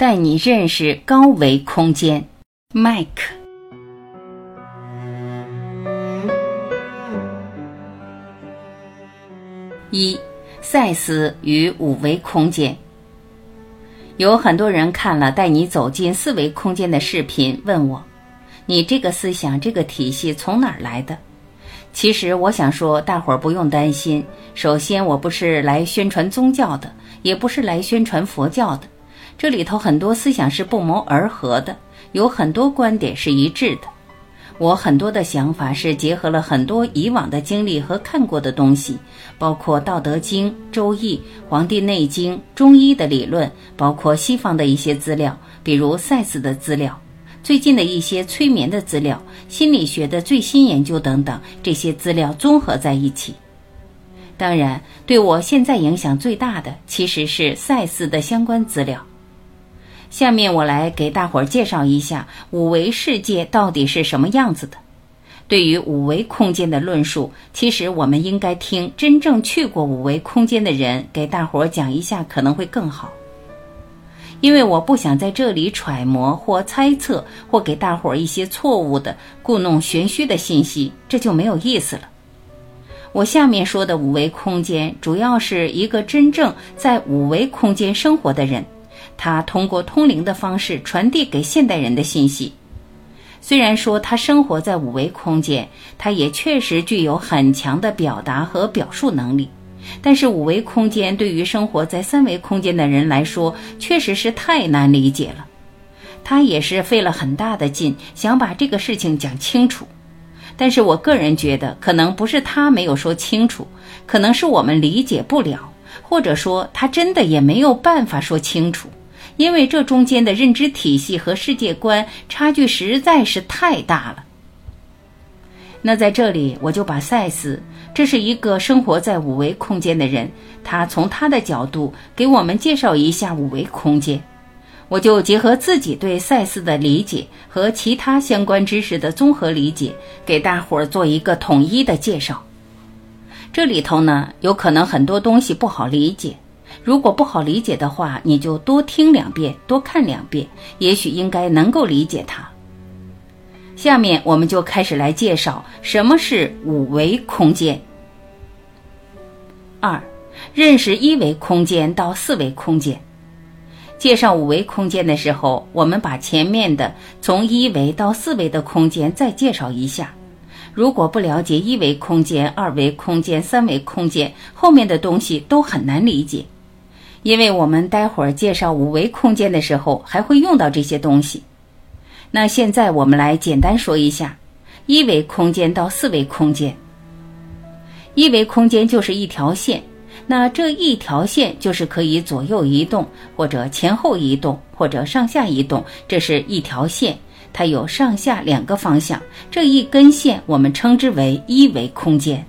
带你认识高维空间。麦克一，赛斯与五维空间。有很多人看了带你走进四维空间的视频，问我：“你这个思想、这个体系从哪儿来的？”其实我想说，大伙儿不用担心。首先，我不是来宣传宗教的，也不是来宣传佛教的。这里头很多思想是不谋而合的，有很多观点是一致的。我很多的想法是结合了很多以往的经历和看过的东西，包括《道德经》《周易》《黄帝内经》中医的理论，包括西方的一些资料，比如赛斯的资料，最近的一些催眠的资料，心理学的最新研究等等，这些资料综合在一起。当然，对我现在影响最大的其实是赛斯的相关资料。下面我来给大伙儿介绍一下五维世界到底是什么样子的。对于五维空间的论述，其实我们应该听真正去过五维空间的人给大伙儿讲一下，可能会更好。因为我不想在这里揣摩或猜测，或给大伙儿一些错误的、故弄玄虚的信息，这就没有意思了。我下面说的五维空间，主要是一个真正在五维空间生活的人。他通过通灵的方式传递给现代人的信息。虽然说他生活在五维空间，他也确实具有很强的表达和表述能力。但是五维空间对于生活在三维空间的人来说，确实是太难理解了。他也是费了很大的劲想把这个事情讲清楚。但是我个人觉得，可能不是他没有说清楚，可能是我们理解不了，或者说他真的也没有办法说清楚。因为这中间的认知体系和世界观差距实在是太大了。那在这里，我就把赛斯，这是一个生活在五维空间的人，他从他的角度给我们介绍一下五维空间。我就结合自己对赛斯的理解和其他相关知识的综合理解，给大伙儿做一个统一的介绍。这里头呢，有可能很多东西不好理解。如果不好理解的话，你就多听两遍，多看两遍，也许应该能够理解它。下面我们就开始来介绍什么是五维空间。二，认识一维空间到四维空间。介绍五维空间的时候，我们把前面的从一维到四维的空间再介绍一下。如果不了解一维空间、二维空间、三维空间，后面的东西都很难理解。因为我们待会儿介绍五维空间的时候，还会用到这些东西。那现在我们来简单说一下一维空间到四维空间。一维空间就是一条线，那这一条线就是可以左右移动，或者前后移动，或者上下移动，这是一条线，它有上下两个方向。这一根线我们称之为一维空间。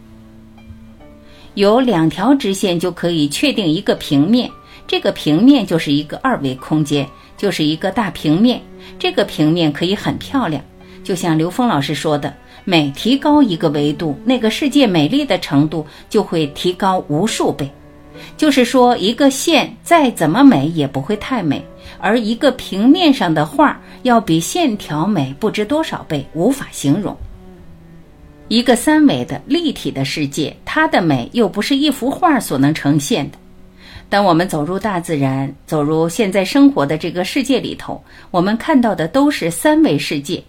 有两条直线就可以确定一个平面。这个平面就是一个二维空间，就是一个大平面。这个平面可以很漂亮，就像刘峰老师说的，每提高一个维度，那个世界美丽的程度就会提高无数倍。就是说，一个线再怎么美也不会太美，而一个平面上的画要比线条美不知多少倍，无法形容。一个三维的立体的世界，它的美又不是一幅画所能呈现的。当我们走入大自然，走入现在生活的这个世界里头，我们看到的都是三维世界。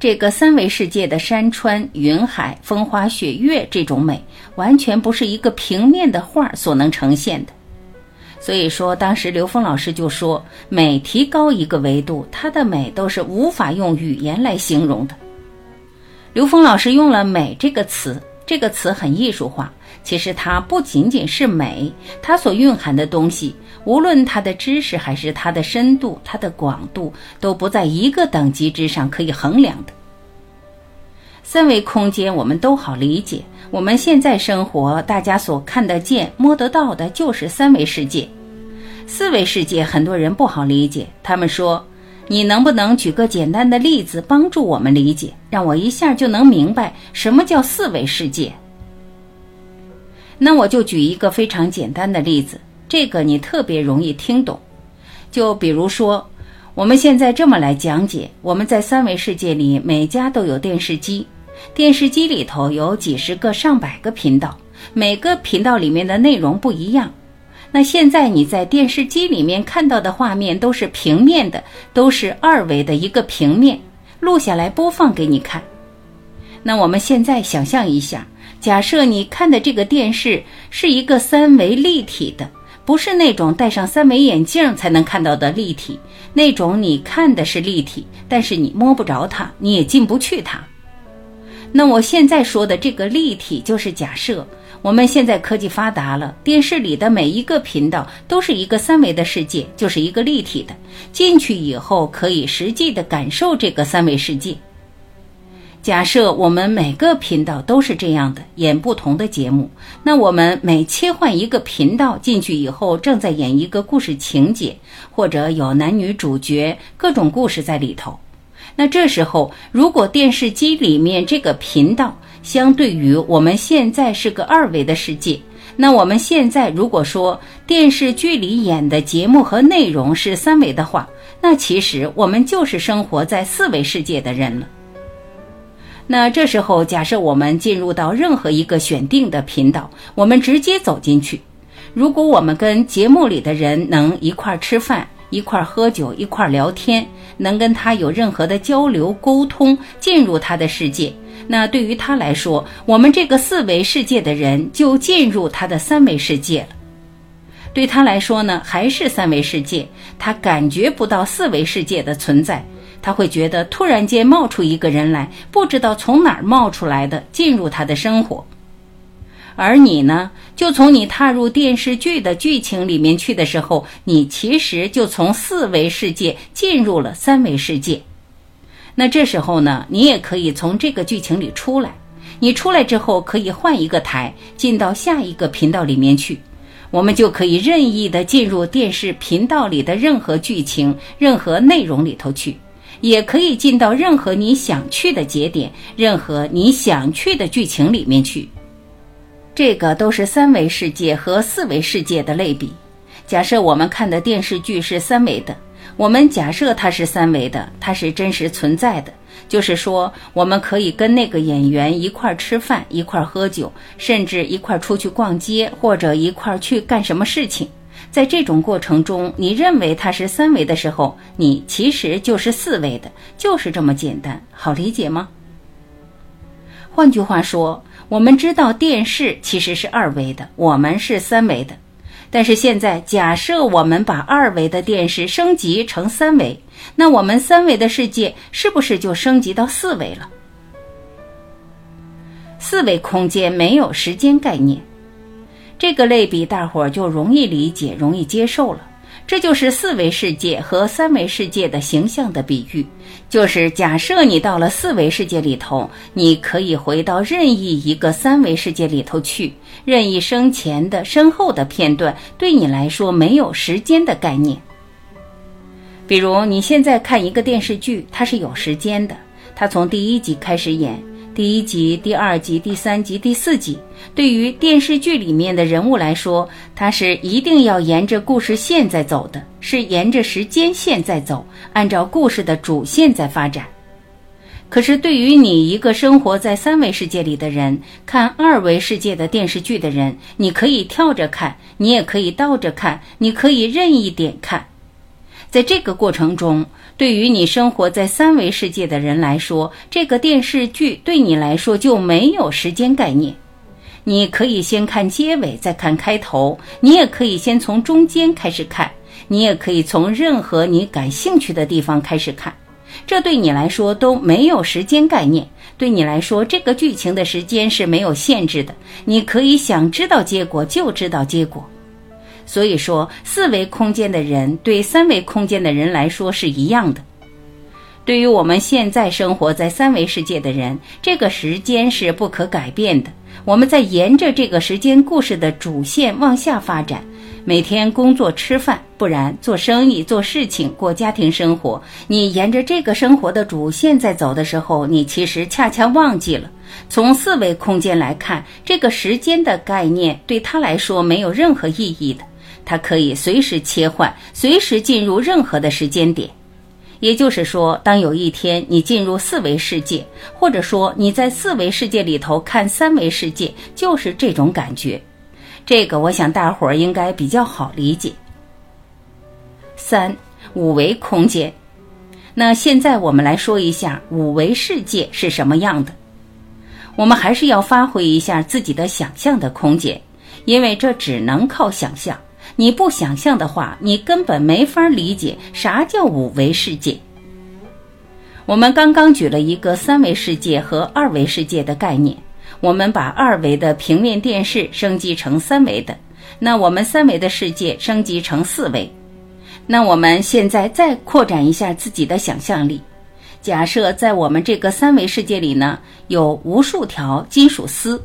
这个三维世界的山川、云海、风花雪月这种美，完全不是一个平面的画所能呈现的。所以说，当时刘峰老师就说，每提高一个维度，它的美都是无法用语言来形容的。刘峰老师用了“美”这个词，这个词很艺术化。其实它不仅仅是美，它所蕴含的东西，无论它的知识还是它的深度、它的广度，都不在一个等级之上可以衡量的。三维空间我们都好理解，我们现在生活，大家所看得见、摸得到的就是三维世界。四维世界很多人不好理解，他们说：“你能不能举个简单的例子帮助我们理解，让我一下就能明白什么叫四维世界？”那我就举一个非常简单的例子，这个你特别容易听懂。就比如说，我们现在这么来讲解：我们在三维世界里，每家都有电视机，电视机里头有几十个、上百个频道，每个频道里面的内容不一样。那现在你在电视机里面看到的画面都是平面的，都是二维的一个平面，录下来播放给你看。那我们现在想象一下，假设你看的这个电视是一个三维立体的。不是那种戴上三维眼镜才能看到的立体，那种你看的是立体，但是你摸不着它，你也进不去它。那我现在说的这个立体，就是假设我们现在科技发达了，电视里的每一个频道都是一个三维的世界，就是一个立体的，进去以后可以实际的感受这个三维世界。假设我们每个频道都是这样的演不同的节目，那我们每切换一个频道进去以后，正在演一个故事情节，或者有男女主角各种故事在里头。那这时候，如果电视机里面这个频道相对于我们现在是个二维的世界，那我们现在如果说电视剧里演的节目和内容是三维的话，那其实我们就是生活在四维世界的人了。那这时候，假设我们进入到任何一个选定的频道，我们直接走进去。如果我们跟节目里的人能一块吃饭、一块喝酒、一块聊天，能跟他有任何的交流沟通，进入他的世界，那对于他来说，我们这个四维世界的人就进入他的三维世界了。对他来说呢，还是三维世界，他感觉不到四维世界的存在。他会觉得突然间冒出一个人来，不知道从哪儿冒出来的，进入他的生活。而你呢，就从你踏入电视剧的剧情里面去的时候，你其实就从四维世界进入了三维世界。那这时候呢，你也可以从这个剧情里出来。你出来之后，可以换一个台，进到下一个频道里面去。我们就可以任意的进入电视频道里的任何剧情、任何内容里头去。也可以进到任何你想去的节点，任何你想去的剧情里面去。这个都是三维世界和四维世界的类比。假设我们看的电视剧是三维的，我们假设它是三维的，它是真实存在的，就是说我们可以跟那个演员一块儿吃饭，一块儿喝酒，甚至一块儿出去逛街，或者一块儿去干什么事情。在这种过程中，你认为它是三维的时候，你其实就是四维的，就是这么简单，好理解吗？换句话说，我们知道电视其实是二维的，我们是三维的。但是现在，假设我们把二维的电视升级成三维，那我们三维的世界是不是就升级到四维了？四维空间没有时间概念。这个类比，大伙儿就容易理解、容易接受了。这就是四维世界和三维世界的形象的比喻。就是假设你到了四维世界里头，你可以回到任意一个三维世界里头去，任意生前的、身后的片段，对你来说没有时间的概念。比如你现在看一个电视剧，它是有时间的，它从第一集开始演。第一集、第二集、第三集、第四集，对于电视剧里面的人物来说，它是一定要沿着故事线在走的，是沿着时间线在走，按照故事的主线在发展。可是，对于你一个生活在三维世界里的人，看二维世界的电视剧的人，你可以跳着看，你也可以倒着看，你可以任意点看。在这个过程中，对于你生活在三维世界的人来说，这个电视剧对你来说就没有时间概念。你可以先看结尾，再看开头；你也可以先从中间开始看；你也可以从任何你感兴趣的地方开始看。这对你来说都没有时间概念。对你来说，这个剧情的时间是没有限制的。你可以想知道结果就知道结果。所以说，四维空间的人对三维空间的人来说是一样的。对于我们现在生活在三维世界的人，这个时间是不可改变的。我们在沿着这个时间故事的主线往下发展，每天工作吃饭，不然做生意、做事情、过家庭生活。你沿着这个生活的主线在走的时候，你其实恰恰忘记了，从四维空间来看，这个时间的概念对他来说没有任何意义的。它可以随时切换，随时进入任何的时间点。也就是说，当有一天你进入四维世界，或者说你在四维世界里头看三维世界，就是这种感觉。这个我想大伙儿应该比较好理解。三五维空间，那现在我们来说一下五维世界是什么样的。我们还是要发挥一下自己的想象的空间，因为这只能靠想象。你不想象的话，你根本没法理解啥叫五维世界。我们刚刚举了一个三维世界和二维世界的概念，我们把二维的平面电视升级成三维的，那我们三维的世界升级成四维。那我们现在再扩展一下自己的想象力，假设在我们这个三维世界里呢，有无数条金属丝，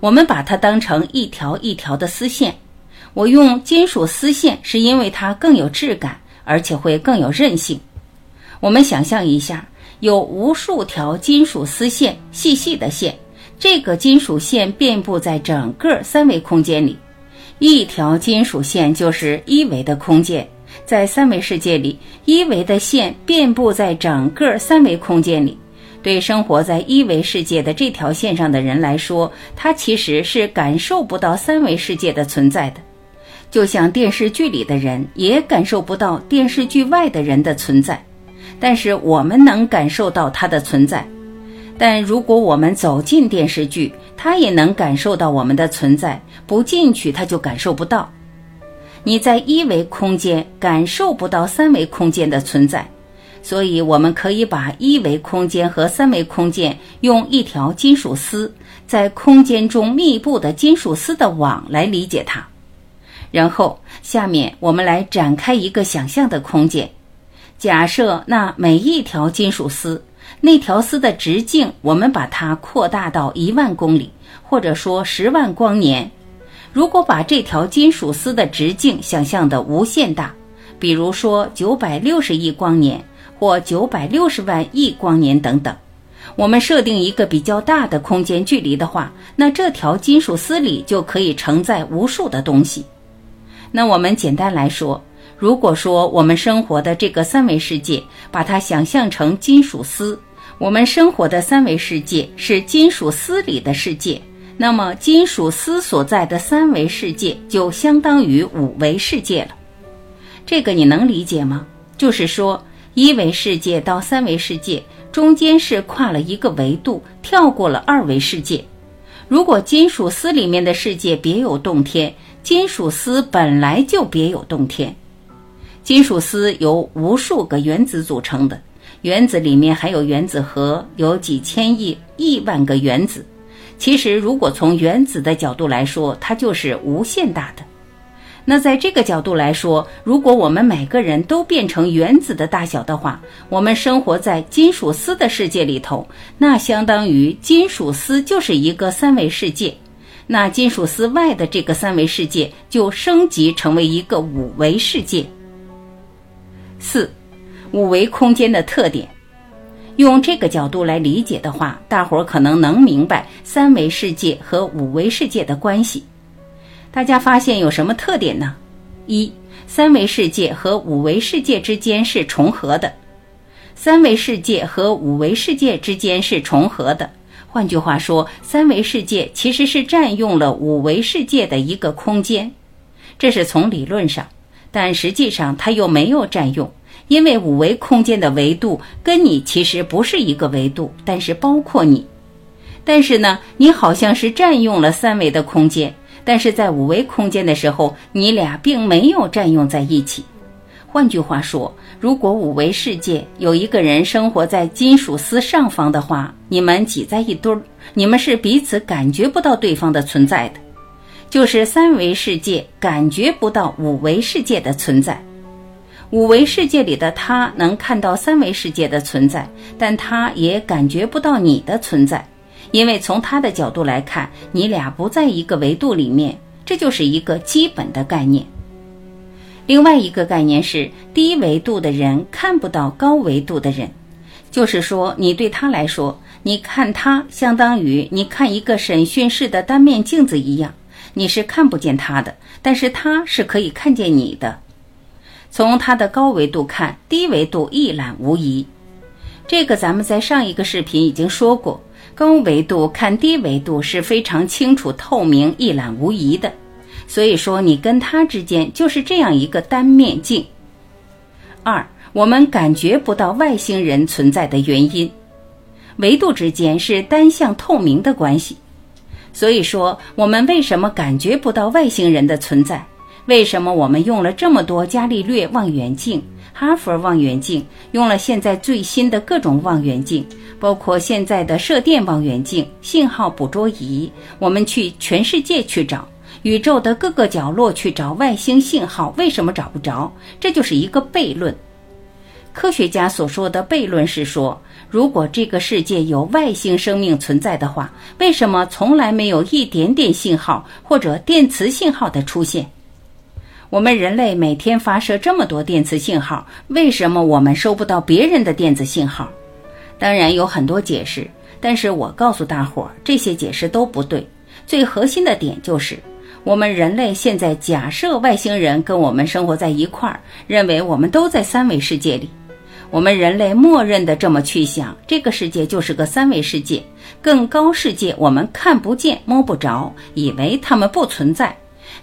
我们把它当成一条一条的丝线。我用金属丝线，是因为它更有质感，而且会更有韧性。我们想象一下，有无数条金属丝线，细细的线，这个金属线遍布在整个三维空间里。一条金属线就是一维的空间，在三维世界里，一维的线遍布在整个三维空间里。对生活在一维世界的这条线上的人来说，他其实是感受不到三维世界的存在的。就像电视剧里的人也感受不到电视剧外的人的存在，但是我们能感受到它的存在。但如果我们走进电视剧，他也能感受到我们的存在；不进去，他就感受不到。你在一维空间感受不到三维空间的存在，所以我们可以把一维空间和三维空间用一条金属丝在空间中密布的金属丝的网来理解它。然后，下面我们来展开一个想象的空间。假设那每一条金属丝，那条丝的直径，我们把它扩大到一万公里，或者说十万光年。如果把这条金属丝的直径想象的无限大，比如说九百六十亿光年或九百六十万亿光年等等，我们设定一个比较大的空间距离的话，那这条金属丝里就可以承载无数的东西。那我们简单来说，如果说我们生活的这个三维世界，把它想象成金属丝，我们生活的三维世界是金属丝里的世界，那么金属丝所在的三维世界就相当于五维世界了。这个你能理解吗？就是说，一维世界到三维世界中间是跨了一个维度，跳过了二维世界。如果金属丝里面的世界别有洞天。金属丝本来就别有洞天，金属丝由无数个原子组成的，原子里面还有原子核，有几千亿、亿万个原子。其实，如果从原子的角度来说，它就是无限大的。那在这个角度来说，如果我们每个人都变成原子的大小的话，我们生活在金属丝的世界里头，那相当于金属丝就是一个三维世界。那金属丝外的这个三维世界就升级成为一个五维世界。四，五维空间的特点，用这个角度来理解的话，大伙儿可能能明白三维世界和五维世界的关系。大家发现有什么特点呢？一，三维世界和五维世界之间是重合的，三维世界和五维世界之间是重合的。换句话说，三维世界其实是占用了五维世界的一个空间，这是从理论上，但实际上它又没有占用，因为五维空间的维度跟你其实不是一个维度，但是包括你。但是呢，你好像是占用了三维的空间，但是在五维空间的时候，你俩并没有占用在一起。换句话说，如果五维世界有一个人生活在金属丝上方的话，你们挤在一堆儿，你们是彼此感觉不到对方的存在的。就是三维世界感觉不到五维世界的存在，五维世界里的他能看到三维世界的存在，但他也感觉不到你的存在，因为从他的角度来看，你俩不在一个维度里面，这就是一个基本的概念。另外一个概念是，低维度的人看不到高维度的人，就是说，你对他来说，你看他相当于你看一个审讯室的单面镜子一样，你是看不见他的，但是他是可以看见你的。从他的高维度看，低维度一览无遗。这个咱们在上一个视频已经说过，高维度看低维度是非常清楚、透明、一览无遗的。所以说，你跟它之间就是这样一个单面镜。二，我们感觉不到外星人存在的原因，维度之间是单向透明的关系。所以说，我们为什么感觉不到外星人的存在？为什么我们用了这么多伽利略望远镜、哈佛望远镜，用了现在最新的各种望远镜，包括现在的射电望远镜、信号捕捉仪，我们去全世界去找宇宙的各个角落去找外星信号，为什么找不着？这就是一个悖论。科学家所说的悖论是说，如果这个世界有外星生命存在的话，为什么从来没有一点点信号或者电磁信号的出现？我们人类每天发射这么多电磁信号，为什么我们收不到别人的电子信号？当然有很多解释，但是我告诉大伙儿，这些解释都不对。最核心的点就是，我们人类现在假设外星人跟我们生活在一块儿，认为我们都在三维世界里。我们人类默认的这么去想，这个世界就是个三维世界，更高世界我们看不见摸不着，以为他们不存在。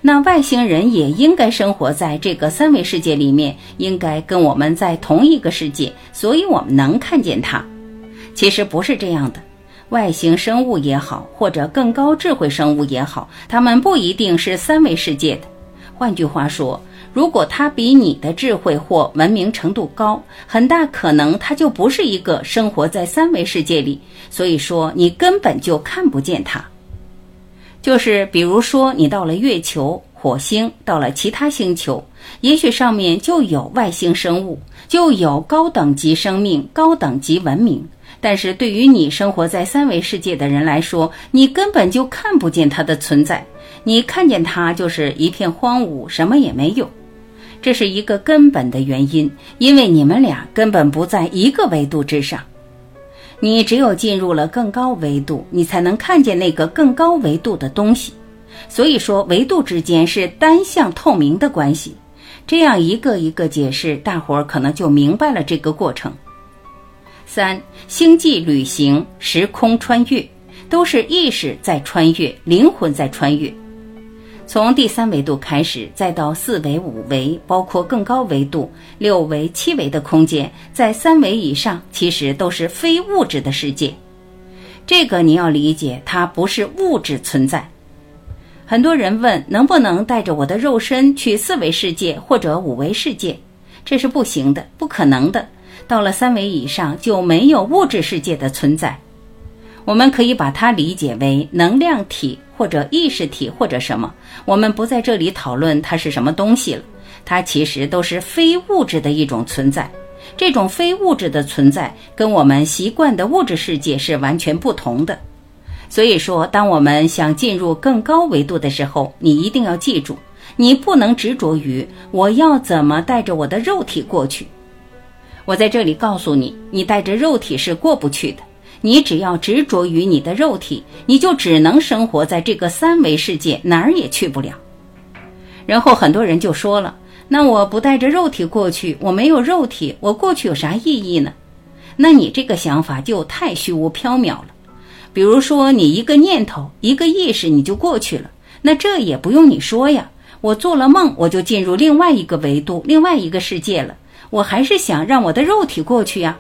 那外星人也应该生活在这个三维世界里面，应该跟我们在同一个世界，所以我们能看见它。其实不是这样的，外星生物也好，或者更高智慧生物也好，他们不一定是三维世界的。换句话说，如果他比你的智慧或文明程度高，很大可能他就不是一个生活在三维世界里，所以说你根本就看不见他。就是比如说，你到了月球、火星，到了其他星球，也许上面就有外星生物，就有高等级生命、高等级文明。但是对于你生活在三维世界的人来说，你根本就看不见它的存在。你看见它就是一片荒芜，什么也没有。这是一个根本的原因，因为你们俩根本不在一个维度之上。你只有进入了更高维度，你才能看见那个更高维度的东西。所以说，维度之间是单向透明的关系。这样一个一个解释，大伙儿可能就明白了这个过程。三星际旅行、时空穿越，都是意识在穿越，灵魂在穿越。从第三维度开始，再到四维、五维，包括更高维度六维、七维的空间，在三维以上，其实都是非物质的世界。这个你要理解，它不是物质存在。很多人问，能不能带着我的肉身去四维世界或者五维世界？这是不行的，不可能的。到了三维以上，就没有物质世界的存在。我们可以把它理解为能量体或者意识体或者什么，我们不在这里讨论它是什么东西了。它其实都是非物质的一种存在。这种非物质的存在跟我们习惯的物质世界是完全不同的。所以说，当我们想进入更高维度的时候，你一定要记住，你不能执着于我要怎么带着我的肉体过去。我在这里告诉你，你带着肉体是过不去的。你只要执着于你的肉体，你就只能生活在这个三维世界，哪儿也去不了。然后很多人就说了：“那我不带着肉体过去，我没有肉体，我过去有啥意义呢？”那你这个想法就太虚无缥缈了。比如说，你一个念头、一个意识，你就过去了，那这也不用你说呀。我做了梦，我就进入另外一个维度、另外一个世界了。我还是想让我的肉体过去呀。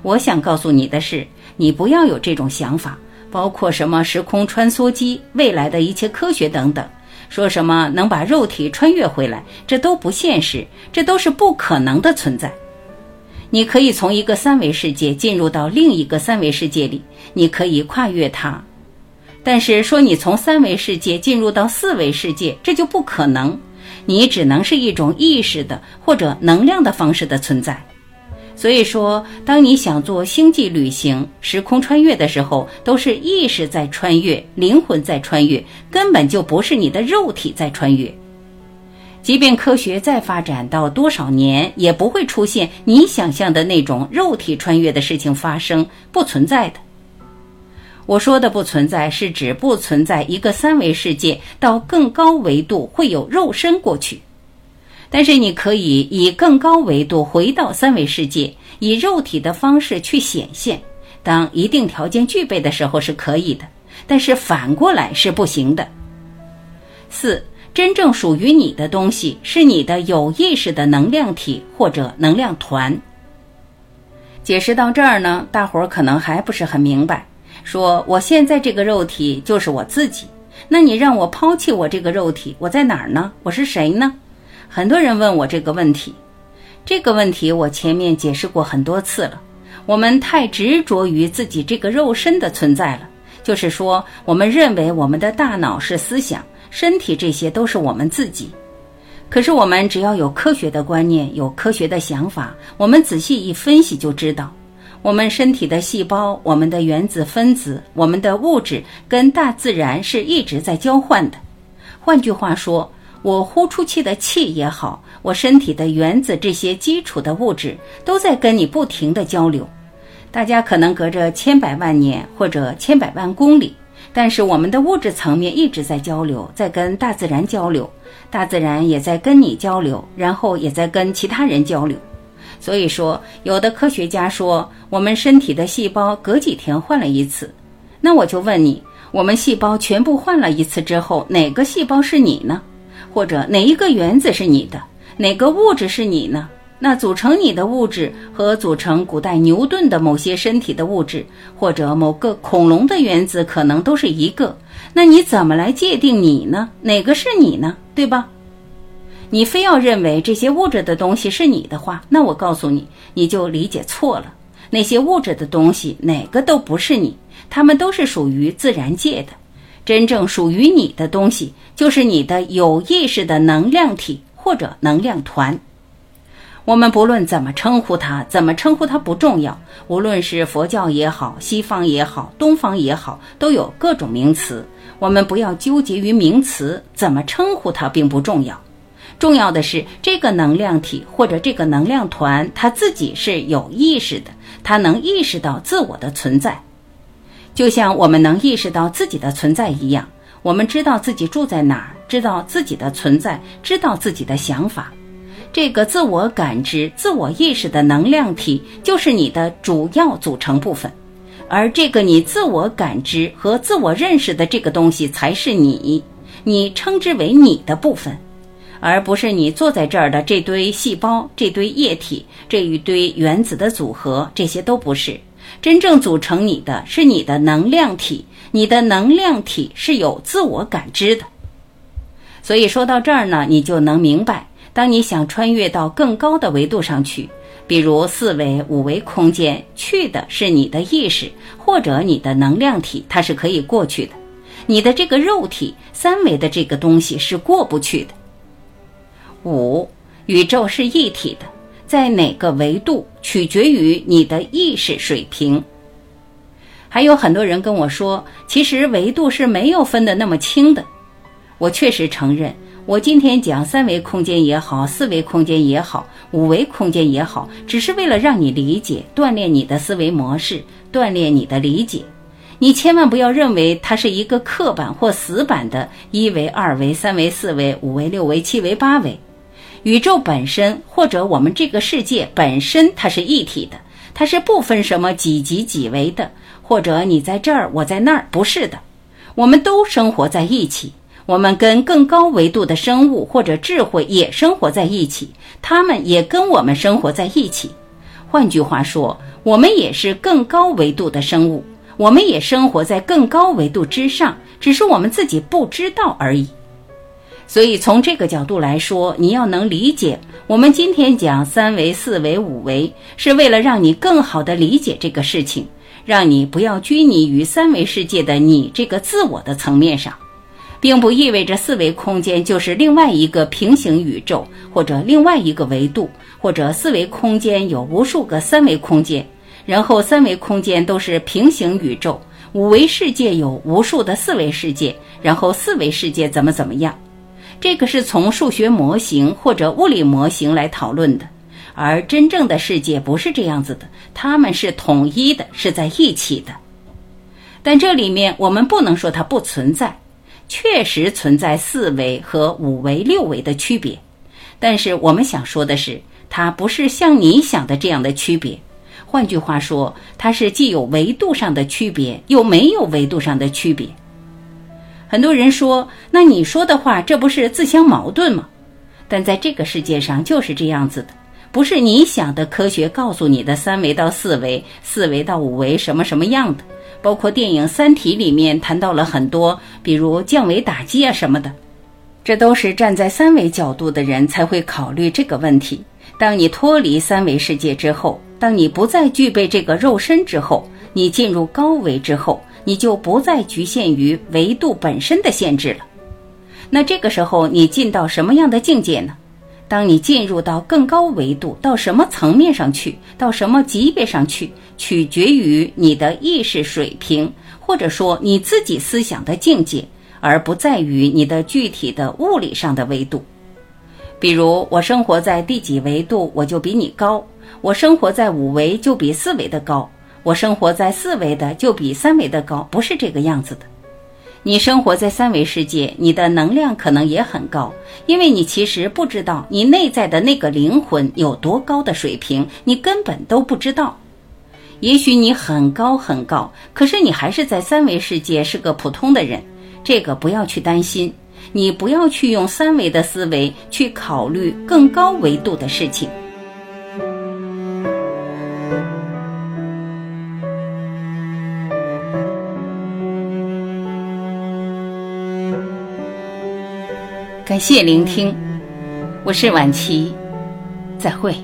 我想告诉你的是。你不要有这种想法，包括什么时空穿梭机、未来的一切科学等等，说什么能把肉体穿越回来，这都不现实，这都是不可能的存在。你可以从一个三维世界进入到另一个三维世界里，你可以跨越它，但是说你从三维世界进入到四维世界，这就不可能，你只能是一种意识的或者能量的方式的存在。所以说，当你想做星际旅行、时空穿越的时候，都是意识在穿越，灵魂在穿越，根本就不是你的肉体在穿越。即便科学再发展到多少年，也不会出现你想象的那种肉体穿越的事情发生，不存在的。我说的不存在，是指不存在一个三维世界到更高维度会有肉身过去。但是你可以以更高维度回到三维世界，以肉体的方式去显现。当一定条件具备的时候是可以的，但是反过来是不行的。四，真正属于你的东西是你的有意识的能量体或者能量团。解释到这儿呢，大伙儿可能还不是很明白。说我现在这个肉体就是我自己，那你让我抛弃我这个肉体，我在哪儿呢？我是谁呢？很多人问我这个问题，这个问题我前面解释过很多次了。我们太执着于自己这个肉身的存在了，就是说，我们认为我们的大脑是思想，身体这些都是我们自己。可是我们只要有科学的观念，有科学的想法，我们仔细一分析就知道。我们身体的细胞、我们的原子分子、我们的物质跟大自然是一直在交换的。换句话说，我呼出去的气也好，我身体的原子这些基础的物质都在跟你不停的交流。大家可能隔着千百万年或者千百万公里，但是我们的物质层面一直在交流，在跟大自然交流，大自然也在跟你交流，然后也在跟其他人交流。所以说，有的科学家说，我们身体的细胞隔几天换了一次。那我就问你，我们细胞全部换了一次之后，哪个细胞是你呢？或者哪一个原子是你的？哪个物质是你呢？那组成你的物质和组成古代牛顿的某些身体的物质，或者某个恐龙的原子，可能都是一个。那你怎么来界定你呢？哪个是你呢？对吧？你非要认为这些物质的东西是你的话，那我告诉你，你就理解错了。那些物质的东西哪个都不是你，它们都是属于自然界的。真正属于你的东西，就是你的有意识的能量体或者能量团。我们不论怎么称呼它，怎么称呼它不重要。无论是佛教也好，西方也好，东方也好，都有各种名词。我们不要纠结于名词，怎么称呼它并不重要。重要的是，这个能量体或者这个能量团，它自己是有意识的，它能意识到自我的存在，就像我们能意识到自己的存在一样。我们知道自己住在哪儿，知道自己的存在，知道自己的想法。这个自我感知、自我意识的能量体，就是你的主要组成部分。而这个你自我感知和自我认识的这个东西，才是你，你称之为你的部分。而不是你坐在这儿的这堆细胞、这堆液体、这一堆原子的组合，这些都不是真正组成你的，是你的能量体。你的能量体是有自我感知的。所以说到这儿呢，你就能明白，当你想穿越到更高的维度上去，比如四维、五维空间，去的是你的意识或者你的能量体，它是可以过去的。你的这个肉体三维的这个东西是过不去的。五，宇宙是一体的，在哪个维度取决于你的意识水平。还有很多人跟我说，其实维度是没有分得那么清的。我确实承认，我今天讲三维空间也好，四维空间也好，五维空间也好，只是为了让你理解，锻炼你的思维模式，锻炼你的理解。你千万不要认为它是一个刻板或死板的一维、二维、三维、四维、五维、六维、七维、八维。宇宙本身，或者我们这个世界本身，它是一体的，它是不分什么几级几维的，或者你在这儿，我在那儿，不是的，我们都生活在一起。我们跟更高维度的生物或者智慧也生活在一起，他们也跟我们生活在一起。换句话说，我们也是更高维度的生物，我们也生活在更高维度之上，只是我们自己不知道而已。所以从这个角度来说，你要能理解，我们今天讲三维、四维、五维，是为了让你更好的理解这个事情，让你不要拘泥于三维世界的你这个自我的层面上，并不意味着四维空间就是另外一个平行宇宙，或者另外一个维度，或者四维空间有无数个三维空间，然后三维空间都是平行宇宙，五维世界有无数的四维世界，然后四维世界怎么怎么样。这个是从数学模型或者物理模型来讨论的，而真正的世界不是这样子的，它们是统一的，是在一起的。但这里面我们不能说它不存在，确实存在四维和五维、六维的区别，但是我们想说的是，它不是像你想的这样的区别。换句话说，它是既有维度上的区别，又没有维度上的区别。很多人说，那你说的话，这不是自相矛盾吗？但在这个世界上就是这样子的，不是你想的科学告诉你的三维到四维、四维到五维什么什么样的。包括电影《三体》里面谈到了很多，比如降维打击啊什么的，这都是站在三维角度的人才会考虑这个问题。当你脱离三维世界之后，当你不再具备这个肉身之后，你进入高维之后。你就不再局限于维度本身的限制了。那这个时候，你进到什么样的境界呢？当你进入到更高维度，到什么层面上去，到什么级别上去，取决于你的意识水平，或者说你自己思想的境界，而不在于你的具体的物理上的维度。比如，我生活在第几维度，我就比你高；我生活在五维，就比四维的高。我生活在四维的就比三维的高，不是这个样子的。你生活在三维世界，你的能量可能也很高，因为你其实不知道你内在的那个灵魂有多高的水平，你根本都不知道。也许你很高很高，可是你还是在三维世界是个普通的人，这个不要去担心，你不要去用三维的思维去考虑更高维度的事情。感谢聆听，我是晚琪，再会。